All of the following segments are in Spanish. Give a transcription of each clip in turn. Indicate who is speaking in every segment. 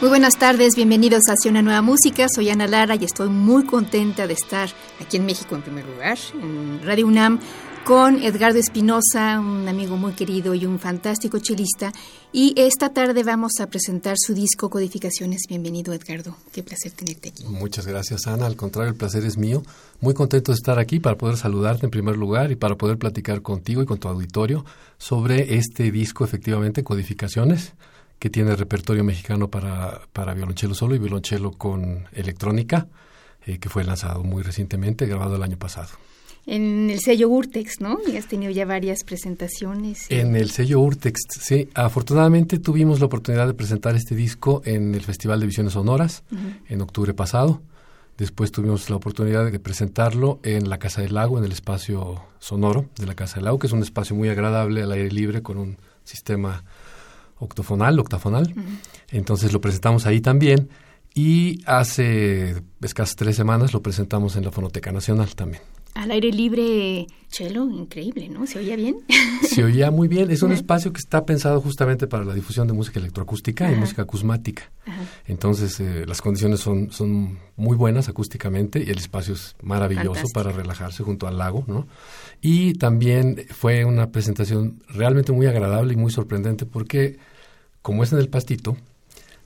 Speaker 1: Muy buenas tardes, bienvenidos a Hacia una nueva música. Soy Ana Lara y estoy muy contenta de estar aquí en México en primer lugar, en Radio UNAM, con Edgardo Espinosa, un amigo muy querido y un fantástico chelista. Y esta tarde vamos a presentar su disco Codificaciones. Bienvenido, Edgardo. Qué placer tenerte aquí.
Speaker 2: Muchas gracias, Ana. Al contrario, el placer es mío. Muy contento de estar aquí para poder saludarte en primer lugar y para poder platicar contigo y con tu auditorio sobre este disco, efectivamente, Codificaciones que tiene repertorio mexicano para, para violonchelo solo y violonchelo con electrónica, eh, que fue lanzado muy recientemente, grabado el año pasado.
Speaker 1: En el sello Urtex, ¿no? Y has tenido ya varias presentaciones.
Speaker 2: En el sello Urtex, sí. Afortunadamente tuvimos la oportunidad de presentar este disco en el Festival de Visiones Sonoras en octubre pasado. Después tuvimos la oportunidad de presentarlo en la Casa del Lago, en el espacio sonoro de la Casa del Lago, que es un espacio muy agradable al aire libre con un sistema octofonal, octafonal. Entonces lo presentamos ahí también. Y hace escasas tres semanas lo presentamos en la Fonoteca Nacional también.
Speaker 1: Al aire libre, chelo, increíble, ¿no? ¿Se oía bien?
Speaker 2: Se oía muy bien. Es un espacio que está pensado justamente para la difusión de música electroacústica y música acusmática. Entonces, eh, las condiciones son, son muy buenas acústicamente y el espacio es maravilloso para relajarse junto al lago, ¿no? Y también fue una presentación realmente muy agradable y muy sorprendente porque, como es en el pastito,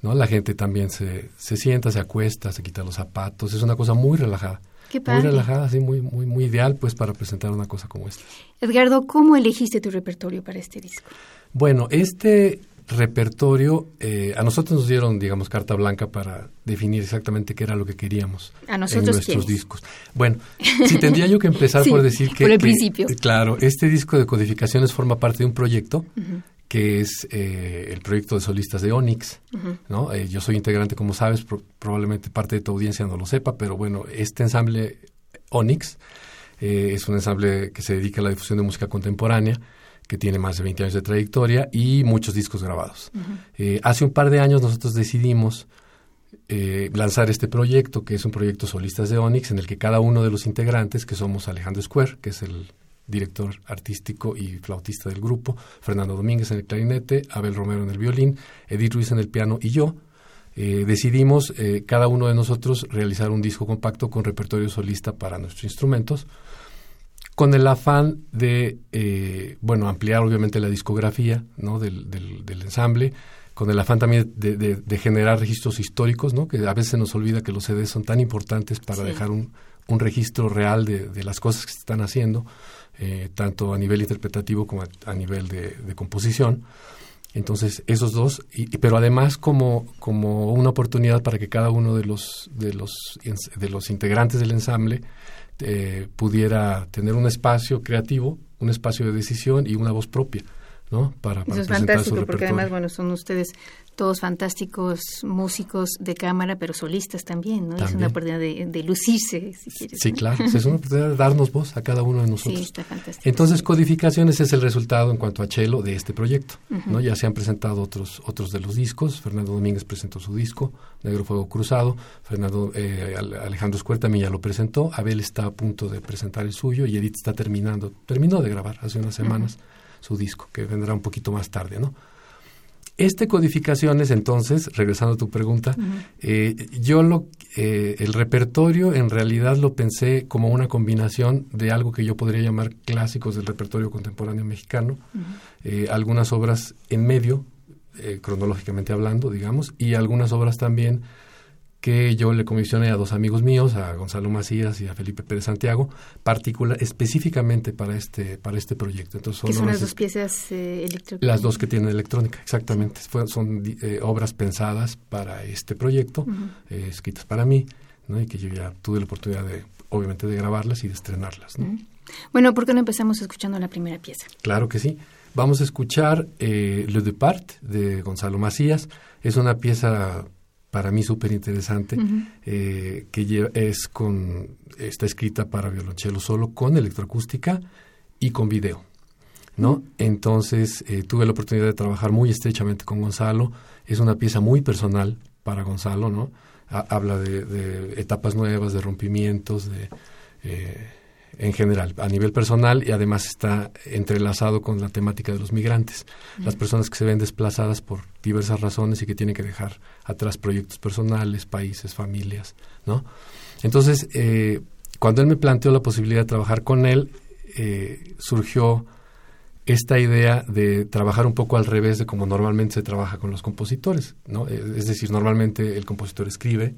Speaker 2: ¿no? La gente también se, se sienta, se acuesta, se quita los zapatos. Es una cosa muy relajada. Muy relajada, sí, muy, muy, muy ideal pues para presentar una cosa como esta.
Speaker 1: Edgardo, ¿cómo elegiste tu repertorio para este disco?
Speaker 2: Bueno, este repertorio, eh, a nosotros nos dieron, digamos, carta blanca para definir exactamente qué era lo que queríamos
Speaker 1: ¿A nosotros
Speaker 2: en nuestros discos. Bueno, si tendría yo que empezar por decir que...
Speaker 1: Por el principio.
Speaker 2: Claro, este disco de codificaciones forma parte de un proyecto que es eh, el proyecto de solistas de Onyx. ¿no? Eh, yo soy integrante, como sabes, probablemente parte de tu audiencia no lo sepa, pero bueno, este ensamble Onyx eh, es un ensamble que se dedica a la difusión de música contemporánea que tiene más de 20 años de trayectoria y muchos discos grabados. hace un par de años nosotros decidimos lanzar este proyecto, que es un proyecto Solistas de Onyx, en el que cada uno de los integrantes, que somos Alejandro Square, que es el director artístico y flautista del grupo, Fernando Domínguez en el clarinete, Abel Romero en el violín, Edith Ruiz en el piano y yo, eh, decidimos eh, cada uno de nosotros realizar un disco compacto con repertorio solista para nuestros instrumentos, con el afán de, eh, bueno, ampliar obviamente la discografía ¿no? del, del, ensamble, con el afán también de, de, generar registros históricos, ¿no? que a veces se nos olvida que los CDs son tan importantes para dejar un, un registro real de, las cosas que se están haciendo. Eh, tanto a nivel interpretativo como a, nivel de, composición. Entonces, esos dos, y, pero además como, como una oportunidad para que cada uno de los, de los, de los integrantes del ensamble eh, pudiera tener un espacio creativo, un espacio de decisión y una voz propia. ¿No?
Speaker 1: Para, para Eso es fantástico, porque además, bueno, son ustedes todos fantásticos músicos de cámara, pero solistas también, ¿no? Es una oportunidad de, lucirse, si quieres.
Speaker 2: Sí, claro, es una oportunidad de darnos voz a cada uno de nosotros.
Speaker 1: Sí, está fantástico.
Speaker 2: Entonces, Codificaciones es el resultado en cuanto a Chelo de este proyecto, ¿no? Ya se han presentado otros otros de los discos, Fernando Domínguez presentó su disco, Negro Fuego Cruzado, Fernando eh, Alejandro Escuer también ya lo presentó, Abel está a punto de presentar el suyo y Edith está terminando, terminó de grabar hace unas semanas su disco, que vendrá un poquito más tarde, ¿no? Este codificaciones, entonces, regresando a tu pregunta, eh, yo lo, eh, el repertorio en realidad lo pensé como una combinación de algo que yo podría llamar clásicos del repertorio contemporáneo mexicano, eh, algunas obras en medio, cronológicamente hablando, digamos, y algunas obras también que yo le comisioné a dos amigos míos, a Gonzalo Macías y a Felipe Pérez Santiago, particular, específicamente para este, para este proyecto.
Speaker 1: Entonces son, son las dos piezas eh, electrónicas.
Speaker 2: Las dos que tienen electrónica, exactamente. son eh, obras pensadas para este proyecto, eh, escritas para mí, ¿no? y que yo ya tuve la oportunidad de, obviamente, de grabarlas y de estrenarlas. ¿no?
Speaker 1: Bueno, ¿por qué no empezamos escuchando la primera pieza?
Speaker 2: Claro que sí. Vamos a escuchar Le Depart de Gonzalo Macías. Es una pieza para mí súper interesante, eh, que es con, está escrita para violonchelo solo con electroacústica y con video. ¿no? Entonces eh, tuve la oportunidad de trabajar muy estrechamente con Gonzalo. Es una pieza muy personal para Gonzalo, ¿no? habla de, etapas nuevas, de rompimientos, de eh, en general, a nivel personal y además está entrelazado con la temática de los migrantes, las personas que se ven desplazadas por diversas razones y que tienen que dejar atrás proyectos personales, países, familias, ¿no? Entonces, eh, cuando él me planteó la posibilidad de trabajar con él, eh, surgió esta idea de trabajar un poco al revés de como normalmente se trabaja con los compositores, ¿no? Es decir, normalmente el compositor escribe,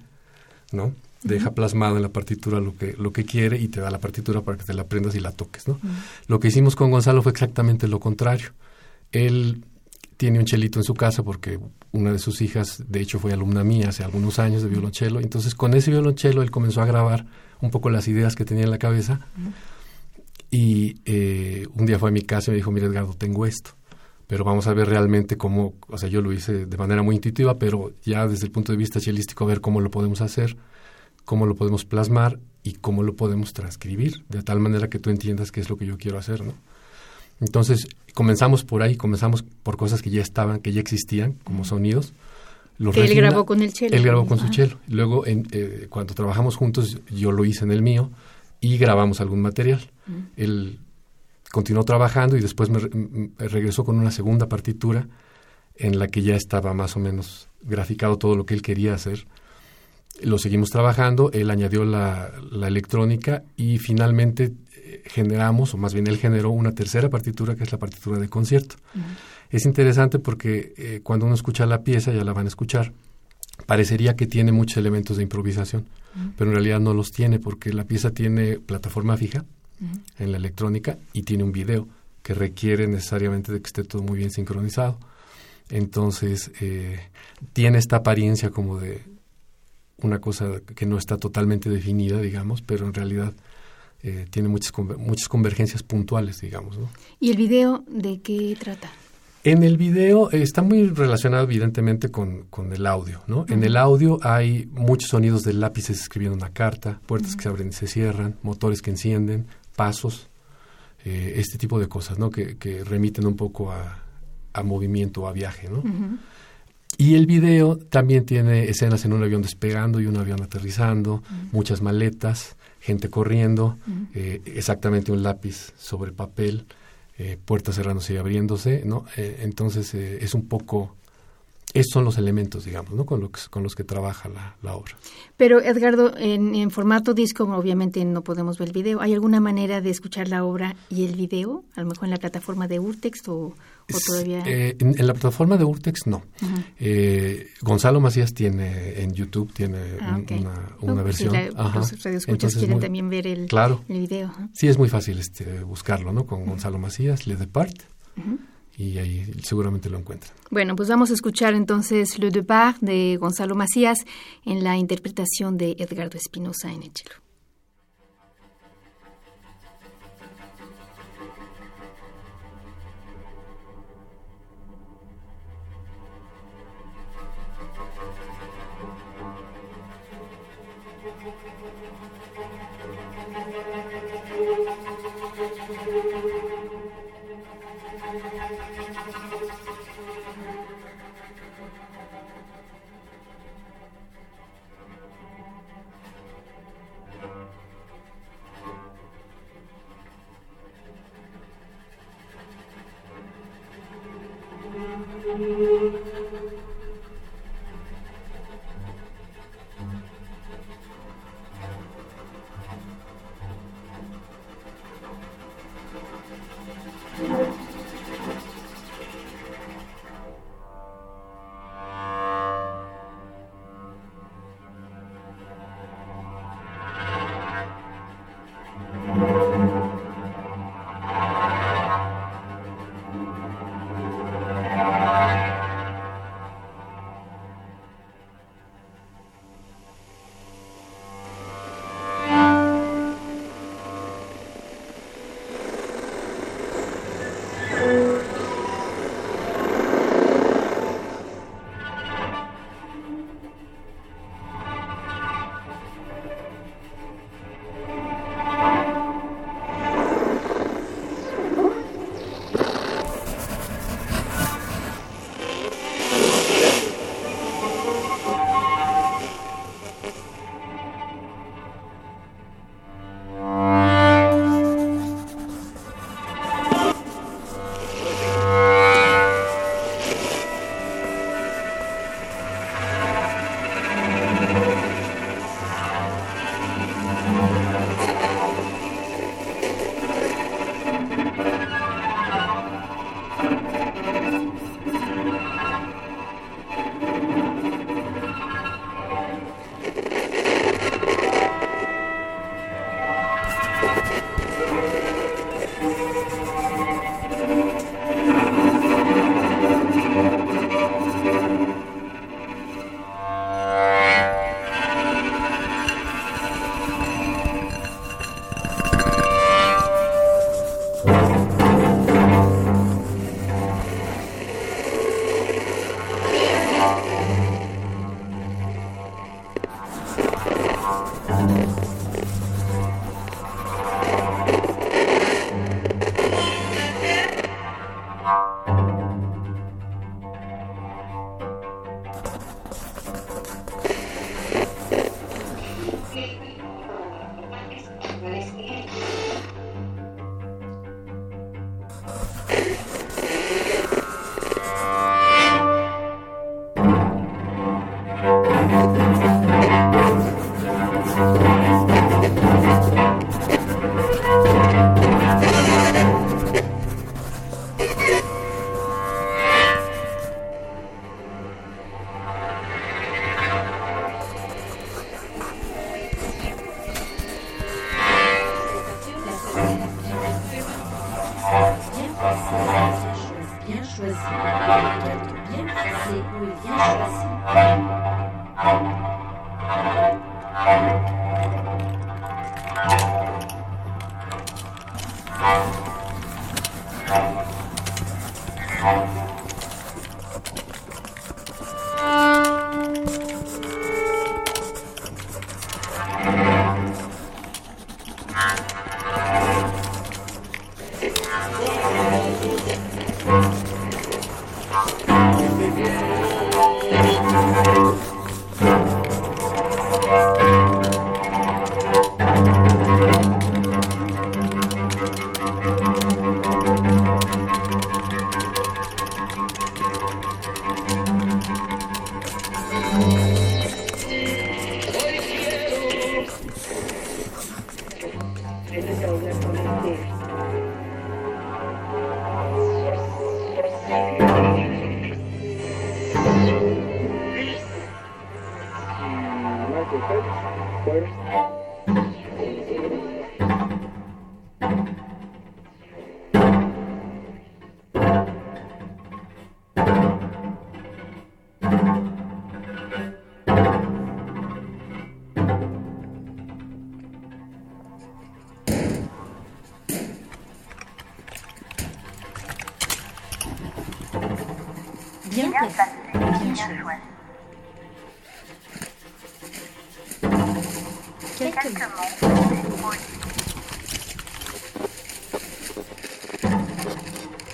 Speaker 2: ¿no? Deja plasmado en la partitura lo que, lo que quiere y te da la partitura para que te la aprendas y la toques, ¿no? Lo que hicimos con Gonzalo fue exactamente lo contrario. Él tiene un chelito en su casa porque una de sus hijas, de hecho, fue alumna mía hace algunos años de violonchelo. Entonces, con ese violonchelo él comenzó a grabar un poco las ideas que tenía en la cabeza. Y eh, un día fue a mi casa y me dijo, mira Edgardo, tengo esto. Pero vamos a ver realmente cómo, o sea, yo lo hice de manera muy intuitiva, pero ya desde el punto de vista chelístico, a ver cómo lo podemos hacer cómo lo podemos plasmar y cómo lo podemos transcribir, de tal manera que tú entiendas qué es lo que yo quiero hacer, ¿no? Entonces, comenzamos por ahí, comenzamos por cosas que ya estaban, que ya existían, como sonidos.
Speaker 1: que él grabó con el chelo.
Speaker 2: Él grabó con su chelo. Luego, en, eh, cuando trabajamos juntos, yo lo hice en el mío y grabamos algún material. Él continuó trabajando y después me, regresó con una segunda partitura en la que ya estaba más o menos graficado todo lo que él quería hacer lo seguimos trabajando, él añadió la, electrónica y finalmente eh, generamos, o más bien él generó una tercera partitura que es la partitura de concierto. Es interesante porque eh, cuando uno escucha la pieza, ya la van a escuchar, parecería que tiene muchos elementos de improvisación, pero en realidad no los tiene porque la pieza tiene plataforma fija en la electrónica y tiene un video que requiere necesariamente de que esté todo muy bien sincronizado. Entonces, eh, tiene esta apariencia como de, una cosa que no está totalmente definida, digamos, pero en realidad eh, tiene muchas, muchas convergencias puntuales, digamos. ¿no?
Speaker 1: ¿Y el video de qué trata?
Speaker 2: En el video eh, está muy relacionado evidentemente con, con el audio, ¿no? En el audio hay muchos sonidos de lápices escribiendo una carta, puertas que se abren y se cierran, motores que encienden, pasos, eh, este tipo de cosas, ¿no? Que, que remiten un poco a, a movimiento o a viaje, ¿no? Y el video también tiene escenas en un avión despegando y un avión aterrizando, muchas maletas, gente corriendo, eh, exactamente un lápiz sobre papel, eh, puertas cerrándose y abriéndose, ¿no? Eh, entonces es un poco estos son los elementos, digamos, ¿no? con, con los que trabaja la, obra.
Speaker 1: Pero, Edgardo, en, formato disco, obviamente no podemos ver el video. ¿Hay alguna manera de escuchar la obra y el video? A lo mejor en la plataforma de Urtext o, todavía...
Speaker 2: Eh, en, la plataforma de Urtext no. Eh, Gonzalo Macías tiene en YouTube, tiene ah, una, una versión. Si
Speaker 1: los radioescuchas quieren también ver el,
Speaker 2: claro,
Speaker 1: el video.
Speaker 2: Sí, es muy fácil este, buscarlo, ¿no? Con Gonzalo Macías, Le Depart y ahí seguramente lo encuentran.
Speaker 1: Bueno, pues vamos a escuchar entonces Le Depart de Gonzalo Macías en la interpretación de Edgardo Espinosa en el
Speaker 3: choisi. bien placé, bien choisi. Quelques mots.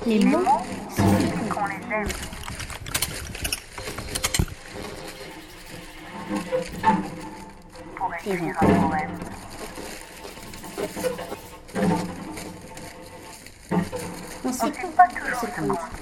Speaker 3: Les mots, suffisent qu'on les aime. Pour écrire un poème. On sait pas toujours ce.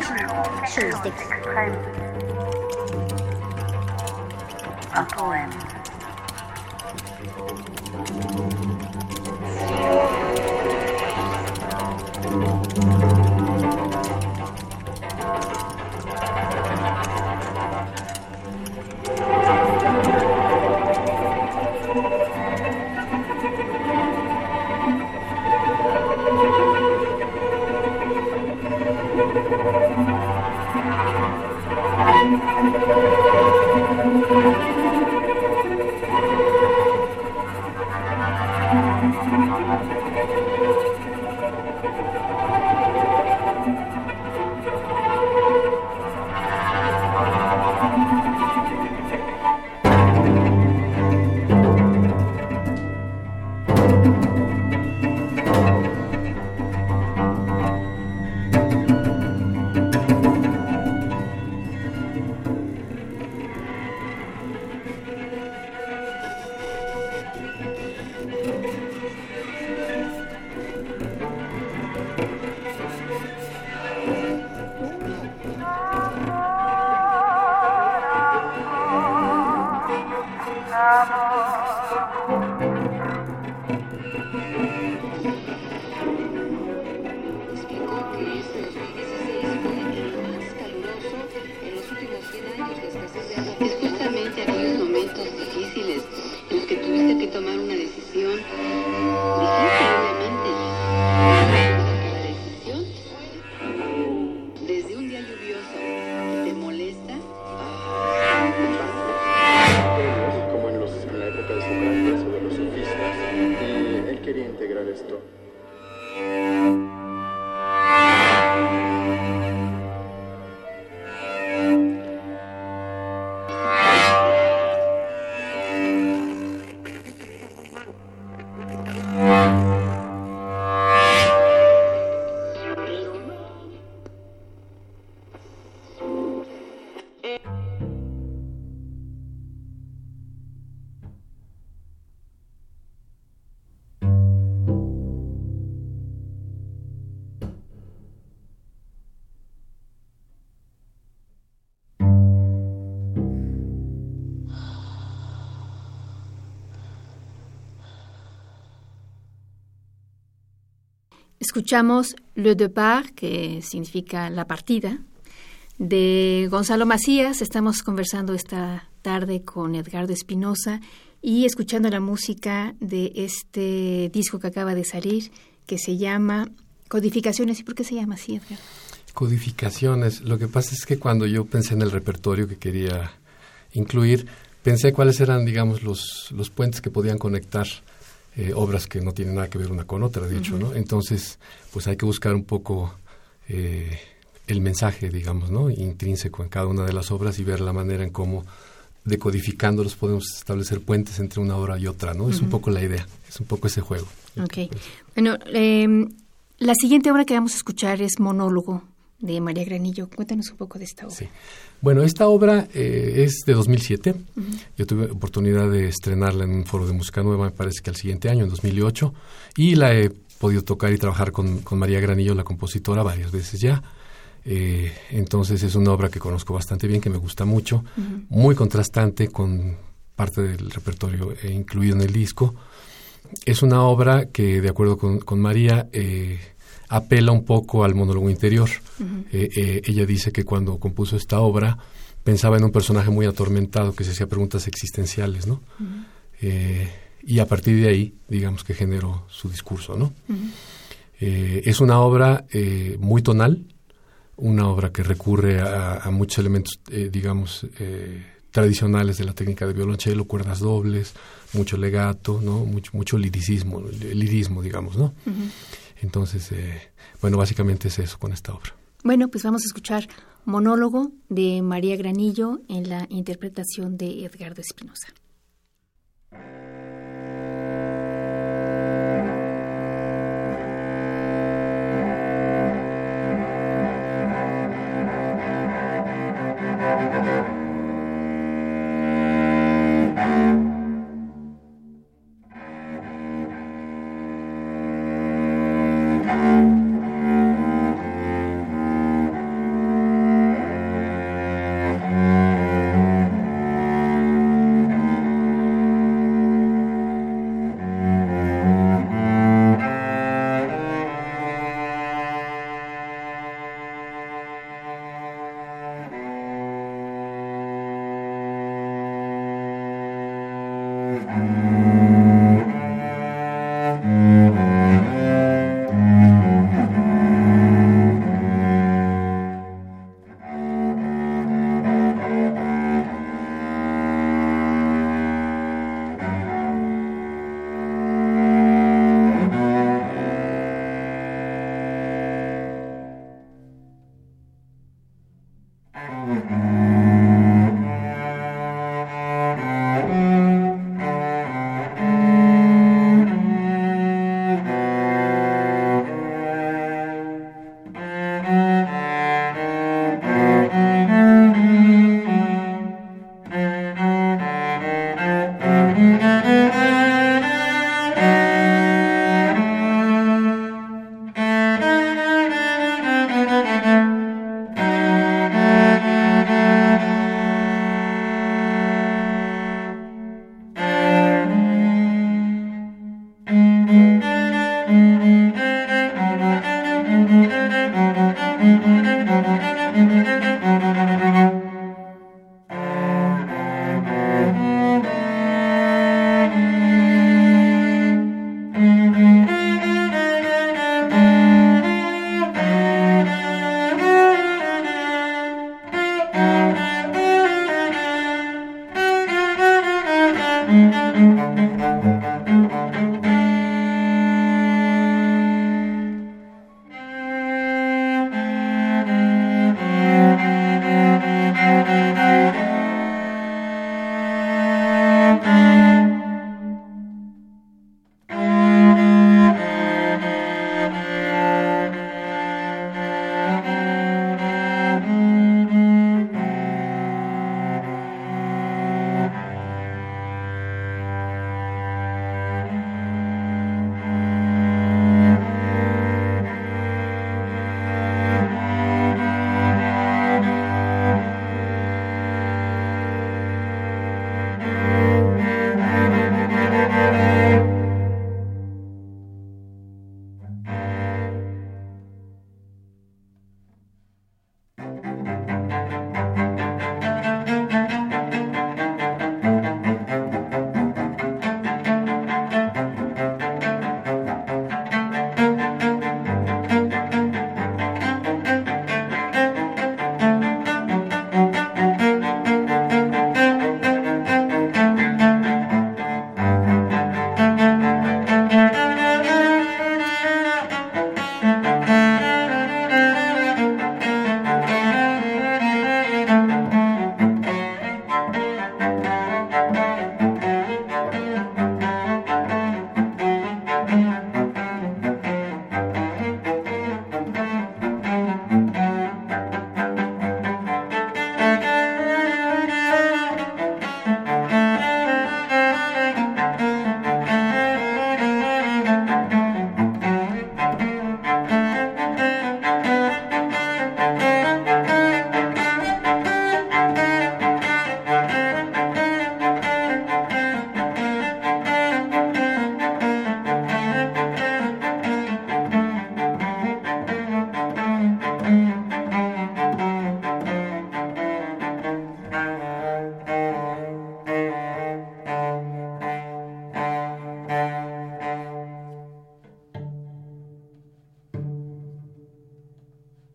Speaker 3: Quelque chose d'extrême. Un poème.
Speaker 1: Escuchamos Le Départ, que significa la partida, de Gonzalo Macías. Estamos conversando esta tarde con Edgardo Espinosa y escuchando la música de este disco que acaba de salir, que se llama Codificaciones. ¿Y por qué se llama así, Edgar?
Speaker 2: Codificaciones. Lo que pasa es que cuando yo pensé en el repertorio que quería incluir, pensé cuáles eran, digamos, los, los puentes que podían conectar eh, obras que no tienen nada que ver una con otra, de hecho, ¿no? Entonces, pues hay que buscar un poco eh, el mensaje, digamos, ¿no? Intrínseco en cada una de las obras y ver la manera en cómo decodificándolos podemos establecer puentes entre una obra y otra, ¿no? Es un poco la idea, es un poco ese juego.
Speaker 1: Ok. Bueno, em, la siguiente obra que vamos a escuchar es Monólogo de María Granillo. Cuéntanos un poco de esta obra.
Speaker 2: Sí. Bueno, esta obra eh, es de 2007. Yo tuve oportunidad de estrenarla en un foro de música nueva, me parece que al siguiente año, en 2008, y la he podido tocar y trabajar con, con María Granillo, la compositora, varias veces ya. Eh, entonces es una obra que conozco bastante bien, que me gusta mucho, muy contrastante con parte del repertorio eh, incluido en el disco. Es una obra que, de acuerdo con, con María, eh, apela un poco al monólogo interior. Eh, eh, ella dice que cuando compuso esta obra pensaba en un personaje muy atormentado que se hacía preguntas existenciales, ¿no? Eh, y a partir de ahí, digamos que generó su discurso, ¿no? es una obra muy tonal, una obra que recurre a, muchos elementos, digamos, tradicionales de la técnica de violonchelo, cuerdas dobles, mucho legato, ¿no? Mucho, mucho liricismo, lirismo, digamos, ¿no? Entonces, eh, bueno, básicamente es eso con esta obra.
Speaker 1: Bueno, pues vamos a escuchar monólogo de María Granillo en la interpretación de Edgardo Espinosa.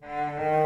Speaker 1: Música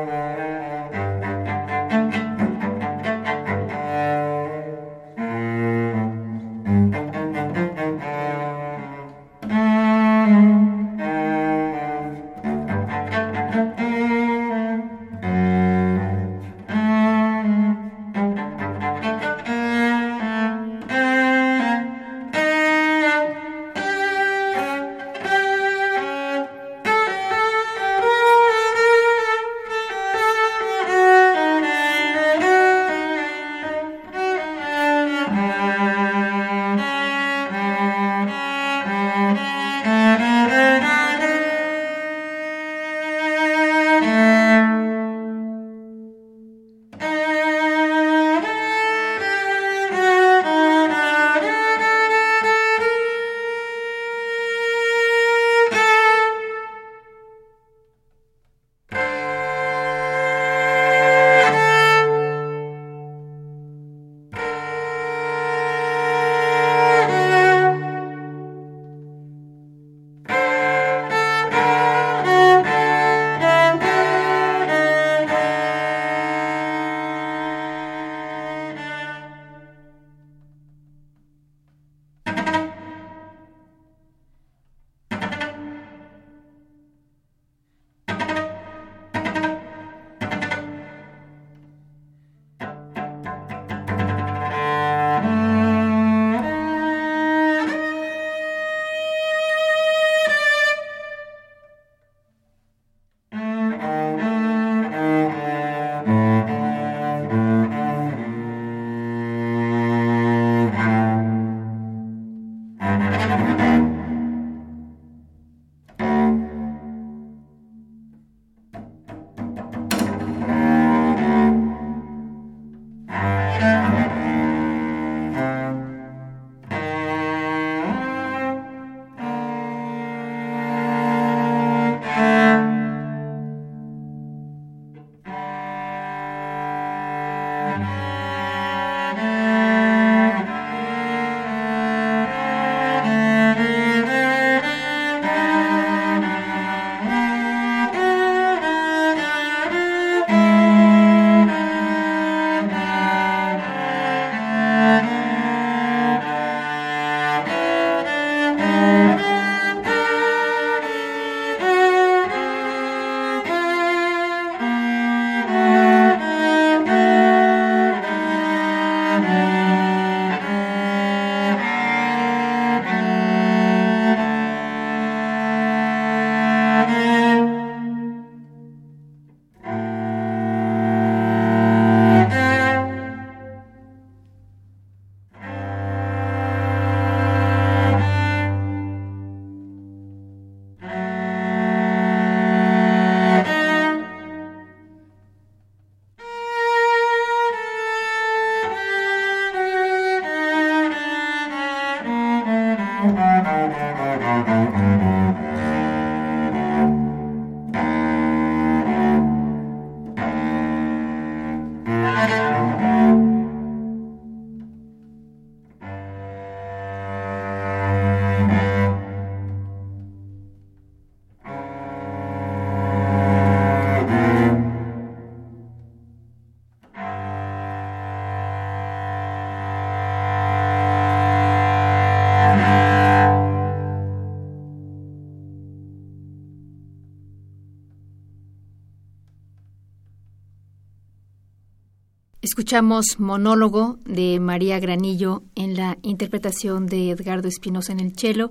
Speaker 1: Escuchamos monólogo de María Granillo en la interpretación de Edgardo Espinosa en el cello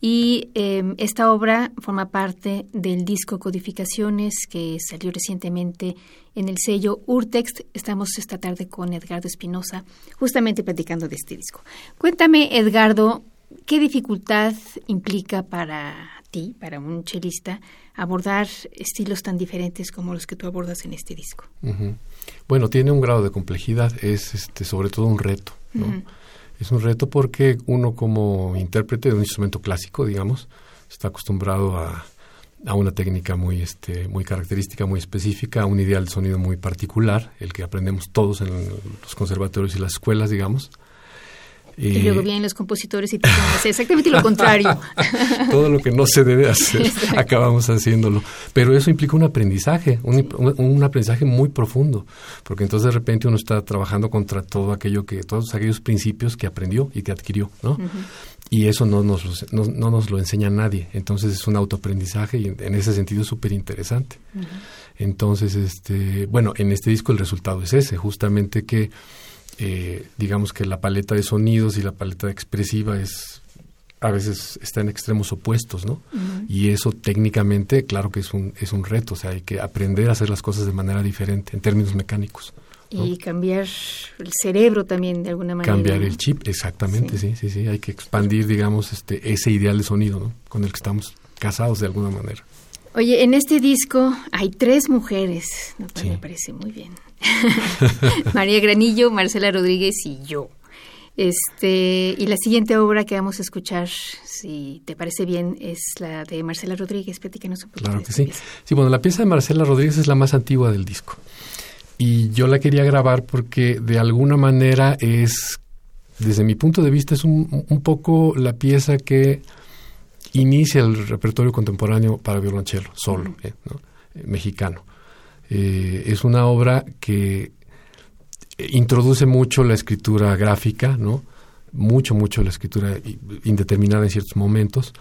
Speaker 1: y em, esta obra forma parte del disco Codificaciones que salió recientemente en el sello Urtext. Estamos esta tarde con Edgardo Espinosa justamente platicando de este disco. Cuéntame, Edgardo, ¿qué dificultad implica para ti, para un chelista, abordar estilos tan diferentes como los que tú abordas en este disco?
Speaker 2: Bueno, tiene un grado de complejidad, es este, sobre todo un reto. Es un reto porque uno como intérprete de un instrumento clásico, digamos, está acostumbrado a, a una técnica muy, este, muy característica, muy específica, a un ideal de sonido muy particular, el que aprendemos todos en los conservatorios y las escuelas, digamos.
Speaker 1: Y, luego vienen los compositores y te hacer exactamente lo contrario.
Speaker 2: Todo lo que no se debe hacer, acabamos haciéndolo. Pero eso implica un aprendizaje, un, aprendizaje muy profundo, porque entonces de repente uno está trabajando contra todo aquello que, todos aquellos principios que aprendió y que adquirió, ¿no? Y eso no nos, no, nos lo enseña nadie. Entonces es un autoaprendizaje y en, ese sentido es súper interesante. Entonces, este, bueno, en este disco el resultado es ese, justamente que eh, digamos que la paleta de sonidos y la paleta expresiva es a veces está en extremos opuestos, ¿no? Y eso técnicamente, claro que es un, es un reto, o sea, hay que aprender a hacer las cosas de manera diferente en términos mecánicos.
Speaker 1: Y cambiar el cerebro también de alguna manera.
Speaker 2: Cambiar el chip, exactamente, sí. sí, sí, Hay que expandir, digamos, este, ese ideal de sonido, ¿no? Con el que estamos casados de alguna manera.
Speaker 1: Oye, en este disco hay tres mujeres, lo me parece muy bien. María Granillo, Marcela Rodríguez y yo. Este, y la siguiente obra que vamos a escuchar, si te parece bien, es la de Marcela Rodríguez. Platícanos un poquito.
Speaker 2: Claro que sí. Sí, bueno, la pieza de Marcela Rodríguez es la más antigua del disco. Y yo la quería grabar porque de alguna manera es, desde mi punto de vista, es un, un poco la pieza que inicia el repertorio contemporáneo para violonchelo, solo, eh, mexicano. Eh, es una obra que introduce mucho la escritura gráfica, ¿no? Mucho, mucho la escritura indeterminada en ciertos momentos.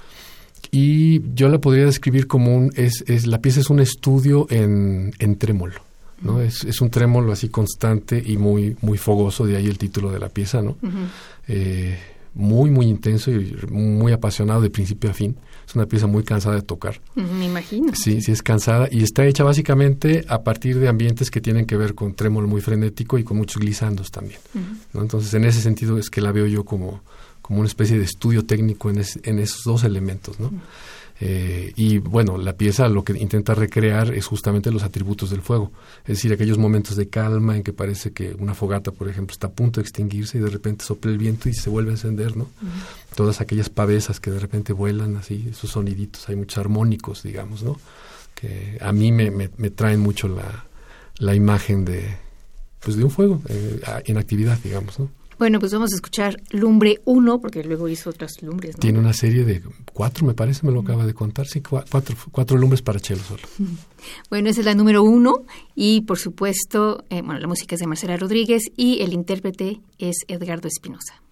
Speaker 2: Y yo la podría describir como un, es, es la pieza es un estudio en, en trémolo, ¿no? Es, es, un trémolo así constante y muy, muy fogoso, de ahí el título de la pieza, ¿no? muy, muy intenso y muy apasionado de principio a fin. Es una pieza muy cansada de tocar.
Speaker 1: Me imagino.
Speaker 2: Sí, sí es cansada y está hecha básicamente a partir de ambientes que tienen que ver con trémolo muy frenético y con muchos glisandos también. ¿no? Entonces, en ese sentido es que la veo yo como, como una especie de estudio técnico en, en esos dos elementos, ¿no? Eh, y bueno, la pieza lo que intenta recrear es justamente los atributos del fuego, es decir, aquellos momentos de calma en que parece que una fogata, por ejemplo, está a punto de extinguirse y de repente sopla el viento y se vuelve a encender, ¿no? Todas aquellas pavesas que de repente vuelan así, esos soniditos, hay muchos armónicos, digamos, ¿no? Que a mí me, me, traen mucho la, la, imagen de, pues de un fuego eh, en actividad, digamos, ¿no?
Speaker 1: Bueno, pues vamos a escuchar Lumbre 1, porque luego hizo otras lumbres.
Speaker 2: Tiene una serie de cuatro, me parece, me lo acaba de contar. Sí, cuatro, cuatro lumbres para chelo solo.
Speaker 1: Bueno, esa es la número uno. Y por supuesto, eh, bueno, la música es de Marcela Rodríguez y el intérprete es Edgardo Espinosa.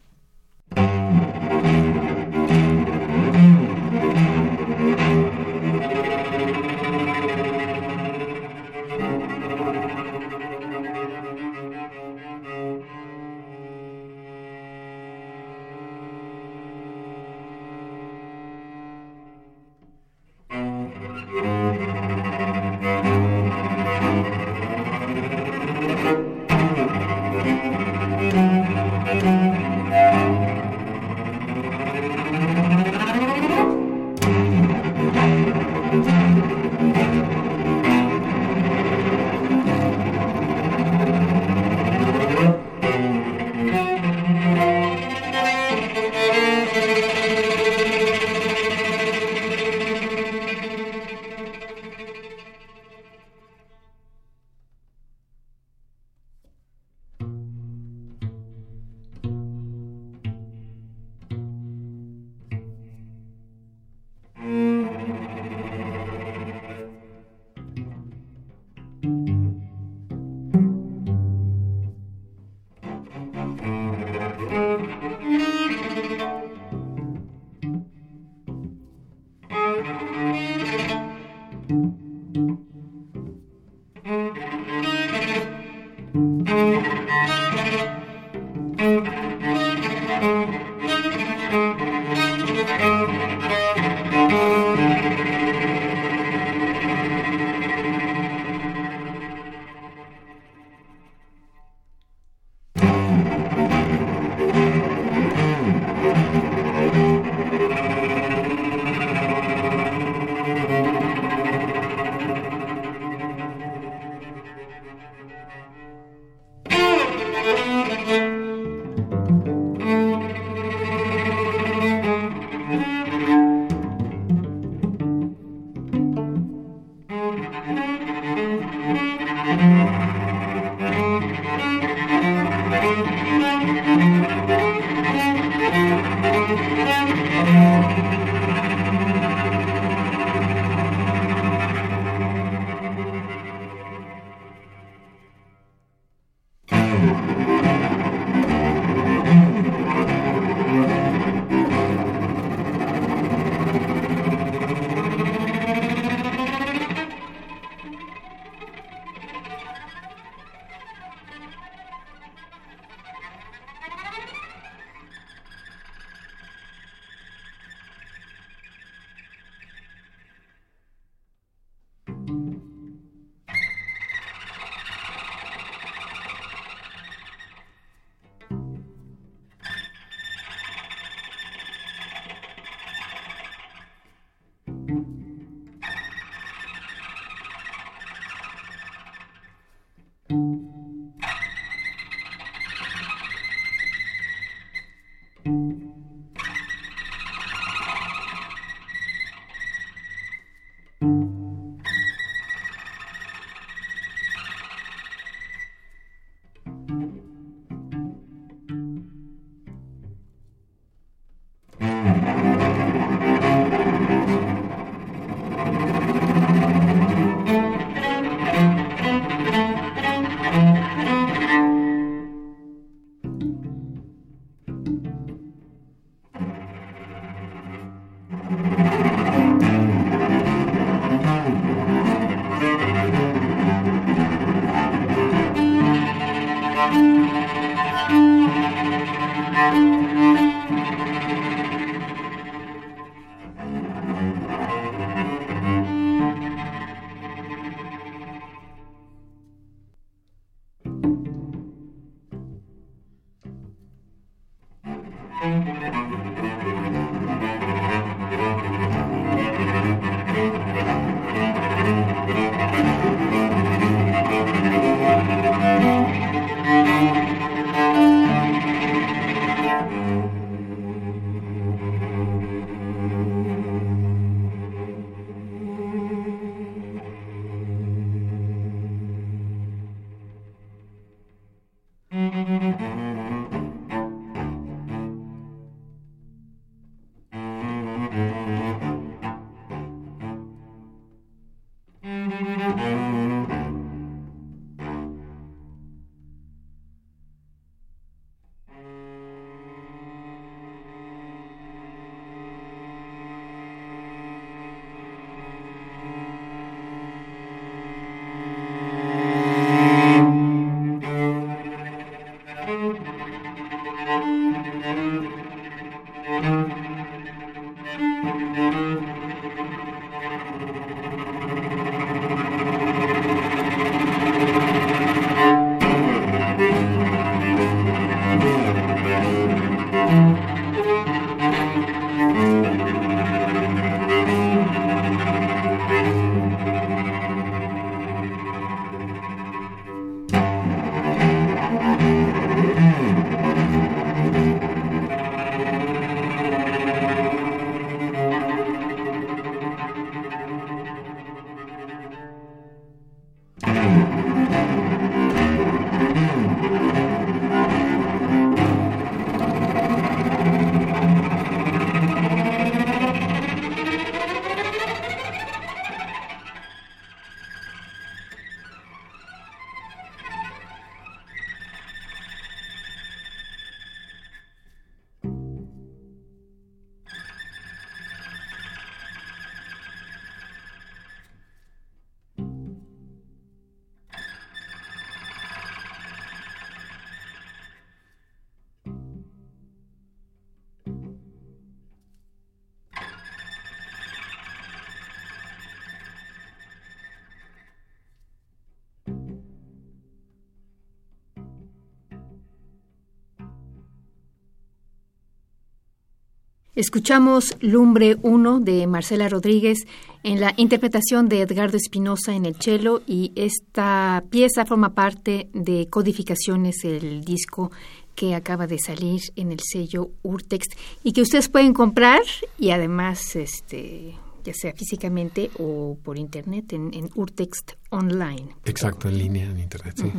Speaker 1: Escuchamos Lumbre 1 de Marcela Rodríguez en la interpretación de Edgardo Espinosa en el cello y esta pieza forma parte de Codificaciones, el disco que acaba de salir en el sello Urtext y que ustedes pueden comprar y además este ya sea físicamente o por internet en, Urtext Online.
Speaker 2: Exacto, en línea en internet, sí.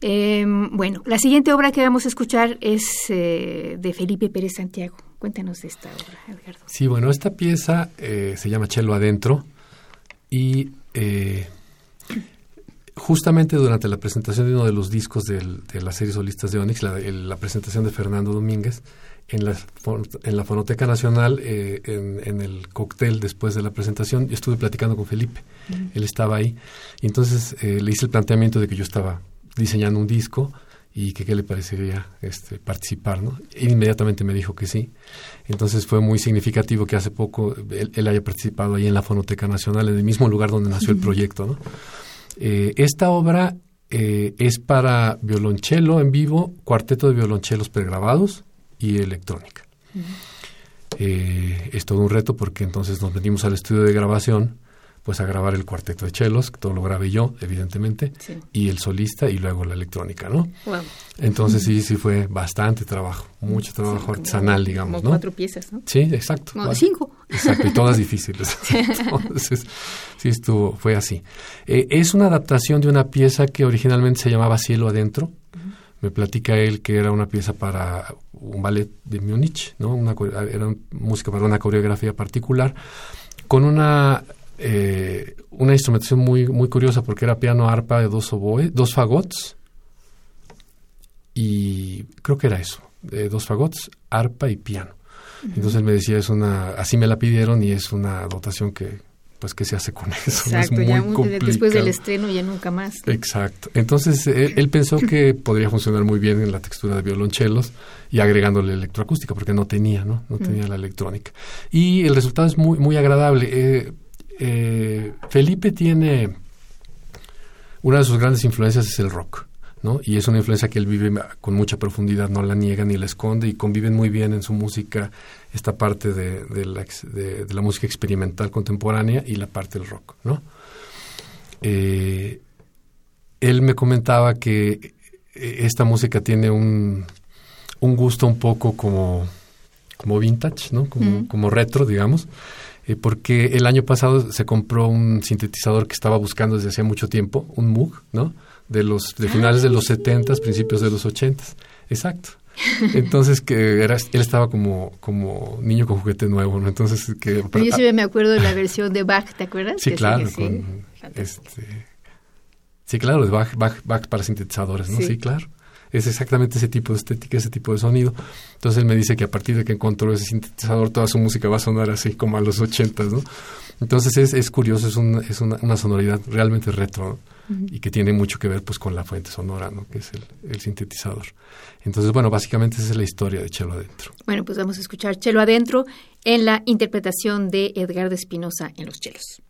Speaker 1: Em, bueno, la siguiente obra que vamos a escuchar es eh, de Felipe Pérez Santiago. Cuéntanos de esta obra, Edgardo.
Speaker 2: Sí, bueno, esta pieza eh, se llama Chelo Adentro y eh, justamente durante la presentación de uno de los discos de la serie Solistas de Onyx, la, presentación de Fernando Domínguez, en la, en la Fonoteca Nacional, en, el cóctel después de la presentación, yo estuve platicando con Felipe. Él estaba ahí. Y entonces le hice el planteamiento de que yo estaba diseñando un disco y que qué le parecería este, participar, ¿no? inmediatamente me dijo que sí. Entonces fue muy significativo que hace poco él, haya participado ahí en la Fonoteca Nacional, en el mismo lugar donde nació el proyecto, ¿no? Eh, esta obra eh, es para violonchelo en vivo, cuarteto de violonchelos pregrabados y electrónica. Eh, es todo un reto porque entonces nos metimos al estudio de grabación pues a grabar el cuarteto de chelos, que todo lo grabé yo, evidentemente, y el solista y luego la electrónica, ¿no? Entonces sí, sí fue bastante trabajo, mucho trabajo artesanal, digamos,
Speaker 1: como cuatro piezas, ¿no?
Speaker 2: Sí, exacto.
Speaker 1: Como cinco.
Speaker 2: Exacto, y todas difíciles. Entonces, sí estuvo, fue así. Eh, es una adaptación de una pieza que originalmente se llamaba Cielo Adentro. Me platica él que era una pieza para un ballet de Múnich, ¿no? Una, era música para una coreografía particular, con una eh, una instrumentación muy, muy curiosa porque era piano arpa de dos oboes, dos fagots y creo que era eso, dos fagots, arpa y piano. Entonces él me decía, es una, así me la pidieron y es una dotación que, pues, ¿qué se hace con eso?
Speaker 1: Exacto, es muy ya después del estreno ya nunca más.
Speaker 2: Exacto. Entonces él, pensó que podría funcionar muy bien en la textura de violonchelos y agregándole electroacústica, porque no tenía, ¿no? No tenía la electrónica. Y el resultado es muy, muy agradable. Eh, eh, Felipe tiene una de sus grandes influencias es el rock, ¿no? Y es una influencia que él vive con mucha profundidad, no la niega ni la esconde y conviven muy bien en su música esta parte de, la, música experimental contemporánea y la parte del rock, ¿no? Eh, él me comentaba que eh, esta música tiene un, gusto un poco como, como vintage, ¿no? Como, como retro, digamos. Eh, porque el año pasado se compró un sintetizador que estaba buscando desde hace mucho tiempo, un Moog, ¿no? De los de finales de los 70, principios de los 80. Exacto. Entonces que era él estaba como como niño con juguete nuevo, ¿no? Entonces que
Speaker 1: Yo sí me acuerdo de la versión de Bach, ¿te acuerdas?
Speaker 2: Sí, claro, sí, este Sí, claro, de Bach, Bach, para sintetizadores, ¿no? sí claro es exactamente ese tipo de estética, ese tipo de sonido. Entonces él me dice que a partir de que encontró ese sintetizador, toda su música va a sonar así como a los ochentas, ¿no? Entonces es, es curioso, es, un, es una, una, sonoridad realmente retro y que tiene mucho que ver pues con la fuente sonora, ¿no? Que es el, el, sintetizador. Entonces, bueno, básicamente esa es la historia de Chelo Adentro.
Speaker 1: Bueno, pues vamos a escuchar Chelo Adentro en la interpretación de Edgar Espinosa en los chelos.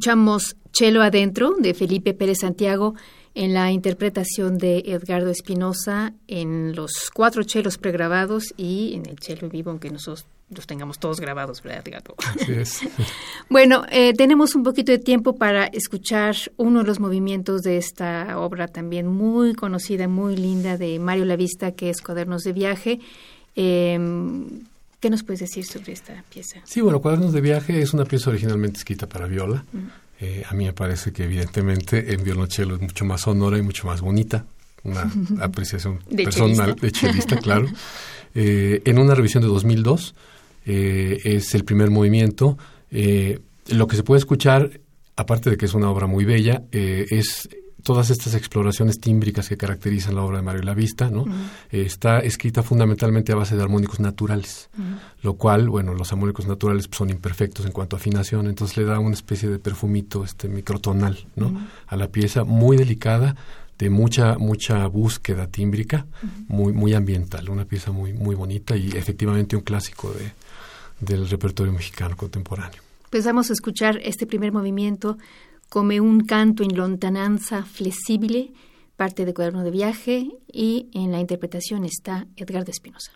Speaker 1: Escuchamos Chelo Adentro de Felipe Pérez Santiago en la interpretación de Edgardo Espinosa en los cuatro chelos pregrabados y en el chelo vivo, aunque nosotros los tengamos todos grabados, ¿verdad, Edgardo?
Speaker 2: Así es.
Speaker 1: bueno, eh, tenemos un poquito de tiempo para escuchar uno de los movimientos de esta obra también muy conocida, muy linda de Mario Lavista, que es Cuadernos de Viaje. Eh, ¿Qué nos puedes decir sobre esta pieza?
Speaker 2: Sí, bueno, Cuadernos de Viaje es una pieza originalmente escrita para viola. Eh, a mí me parece que evidentemente en violonchelo es mucho más sonora y mucho más bonita. Una apreciación personal de chelista, claro. Eh, en una revisión de 2002 eh, es el primer movimiento. lo que se puede escuchar, aparte de que es una obra muy bella, es todas estas exploraciones tímbricas que caracterizan la obra de Mario Lavista, ¿no? está escrita fundamentalmente a base de armónicos naturales, lo cual, bueno, los armónicos naturales son imperfectos en cuanto a afinación, entonces le da una especie de perfumito este microtonal, ¿no? A la pieza muy delicada, de mucha mucha búsqueda tímbrica, muy muy ambiental, una pieza muy muy bonita y efectivamente un clásico de del repertorio mexicano contemporáneo.
Speaker 1: Pues vamos a escuchar este primer movimiento come un canto en lontananza flexible, parte de cuaderno de viaje, y en la interpretación está Edgar de Espinosa.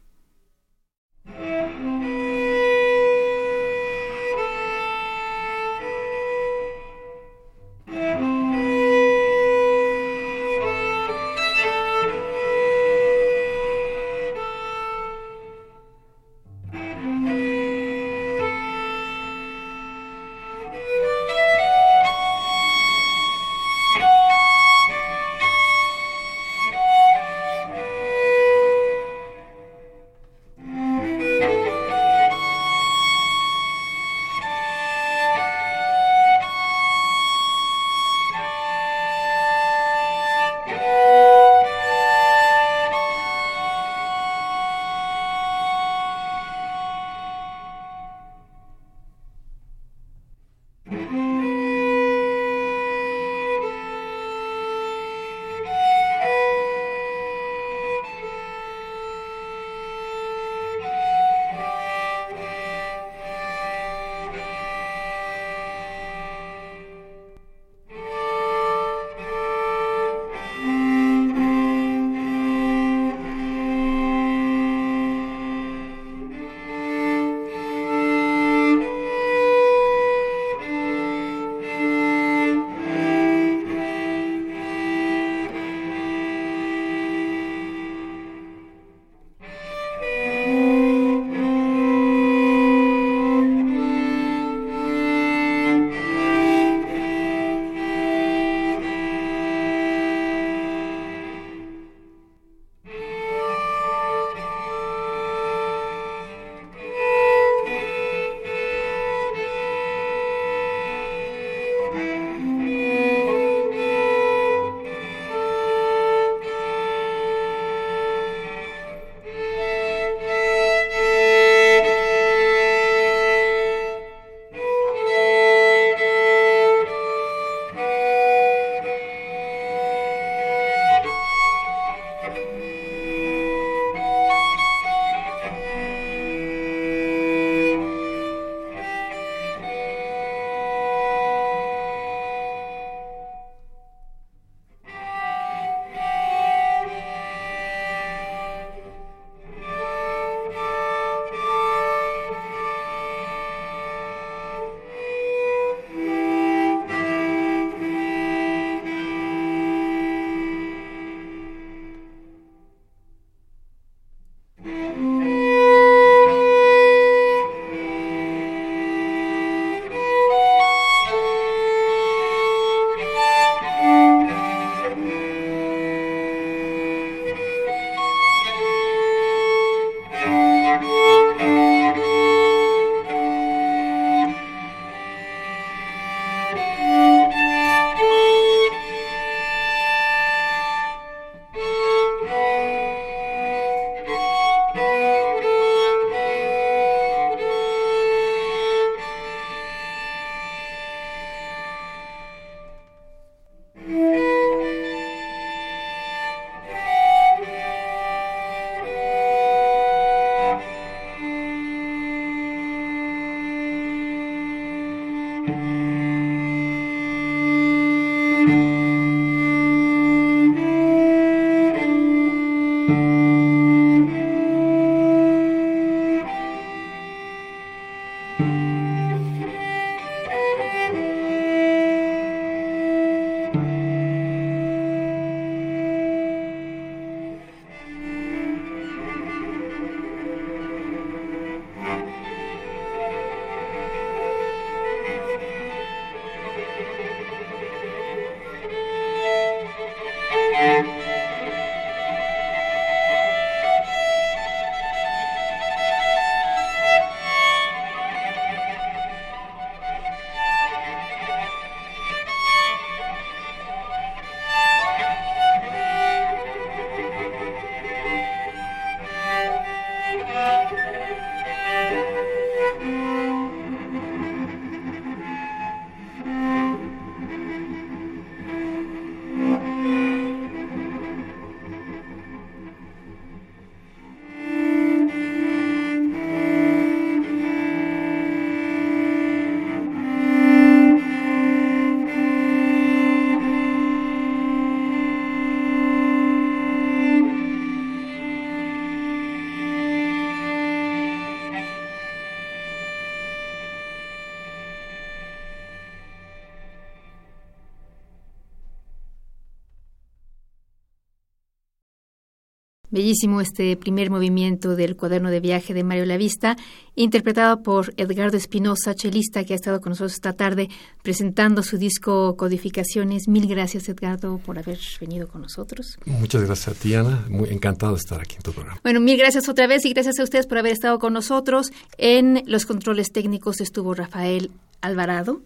Speaker 1: Bellísimo este primer movimiento del cuaderno de viaje de Mario Lavista, interpretado por Edgardo Espinosa, chelista, que ha estado con nosotros esta tarde presentando su disco Codificaciones. Mil gracias, Edgardo, por haber venido con nosotros.
Speaker 2: Muchas gracias a ti, Ana. Muy encantado de estar aquí en tu programa.
Speaker 1: Bueno, mil gracias otra vez y gracias a ustedes por haber estado con nosotros. En los controles técnicos estuvo Rafael Alvarado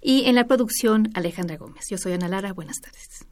Speaker 1: y en la producción Alejandra Gómez. Yo soy Ana Lara. Buenas tardes.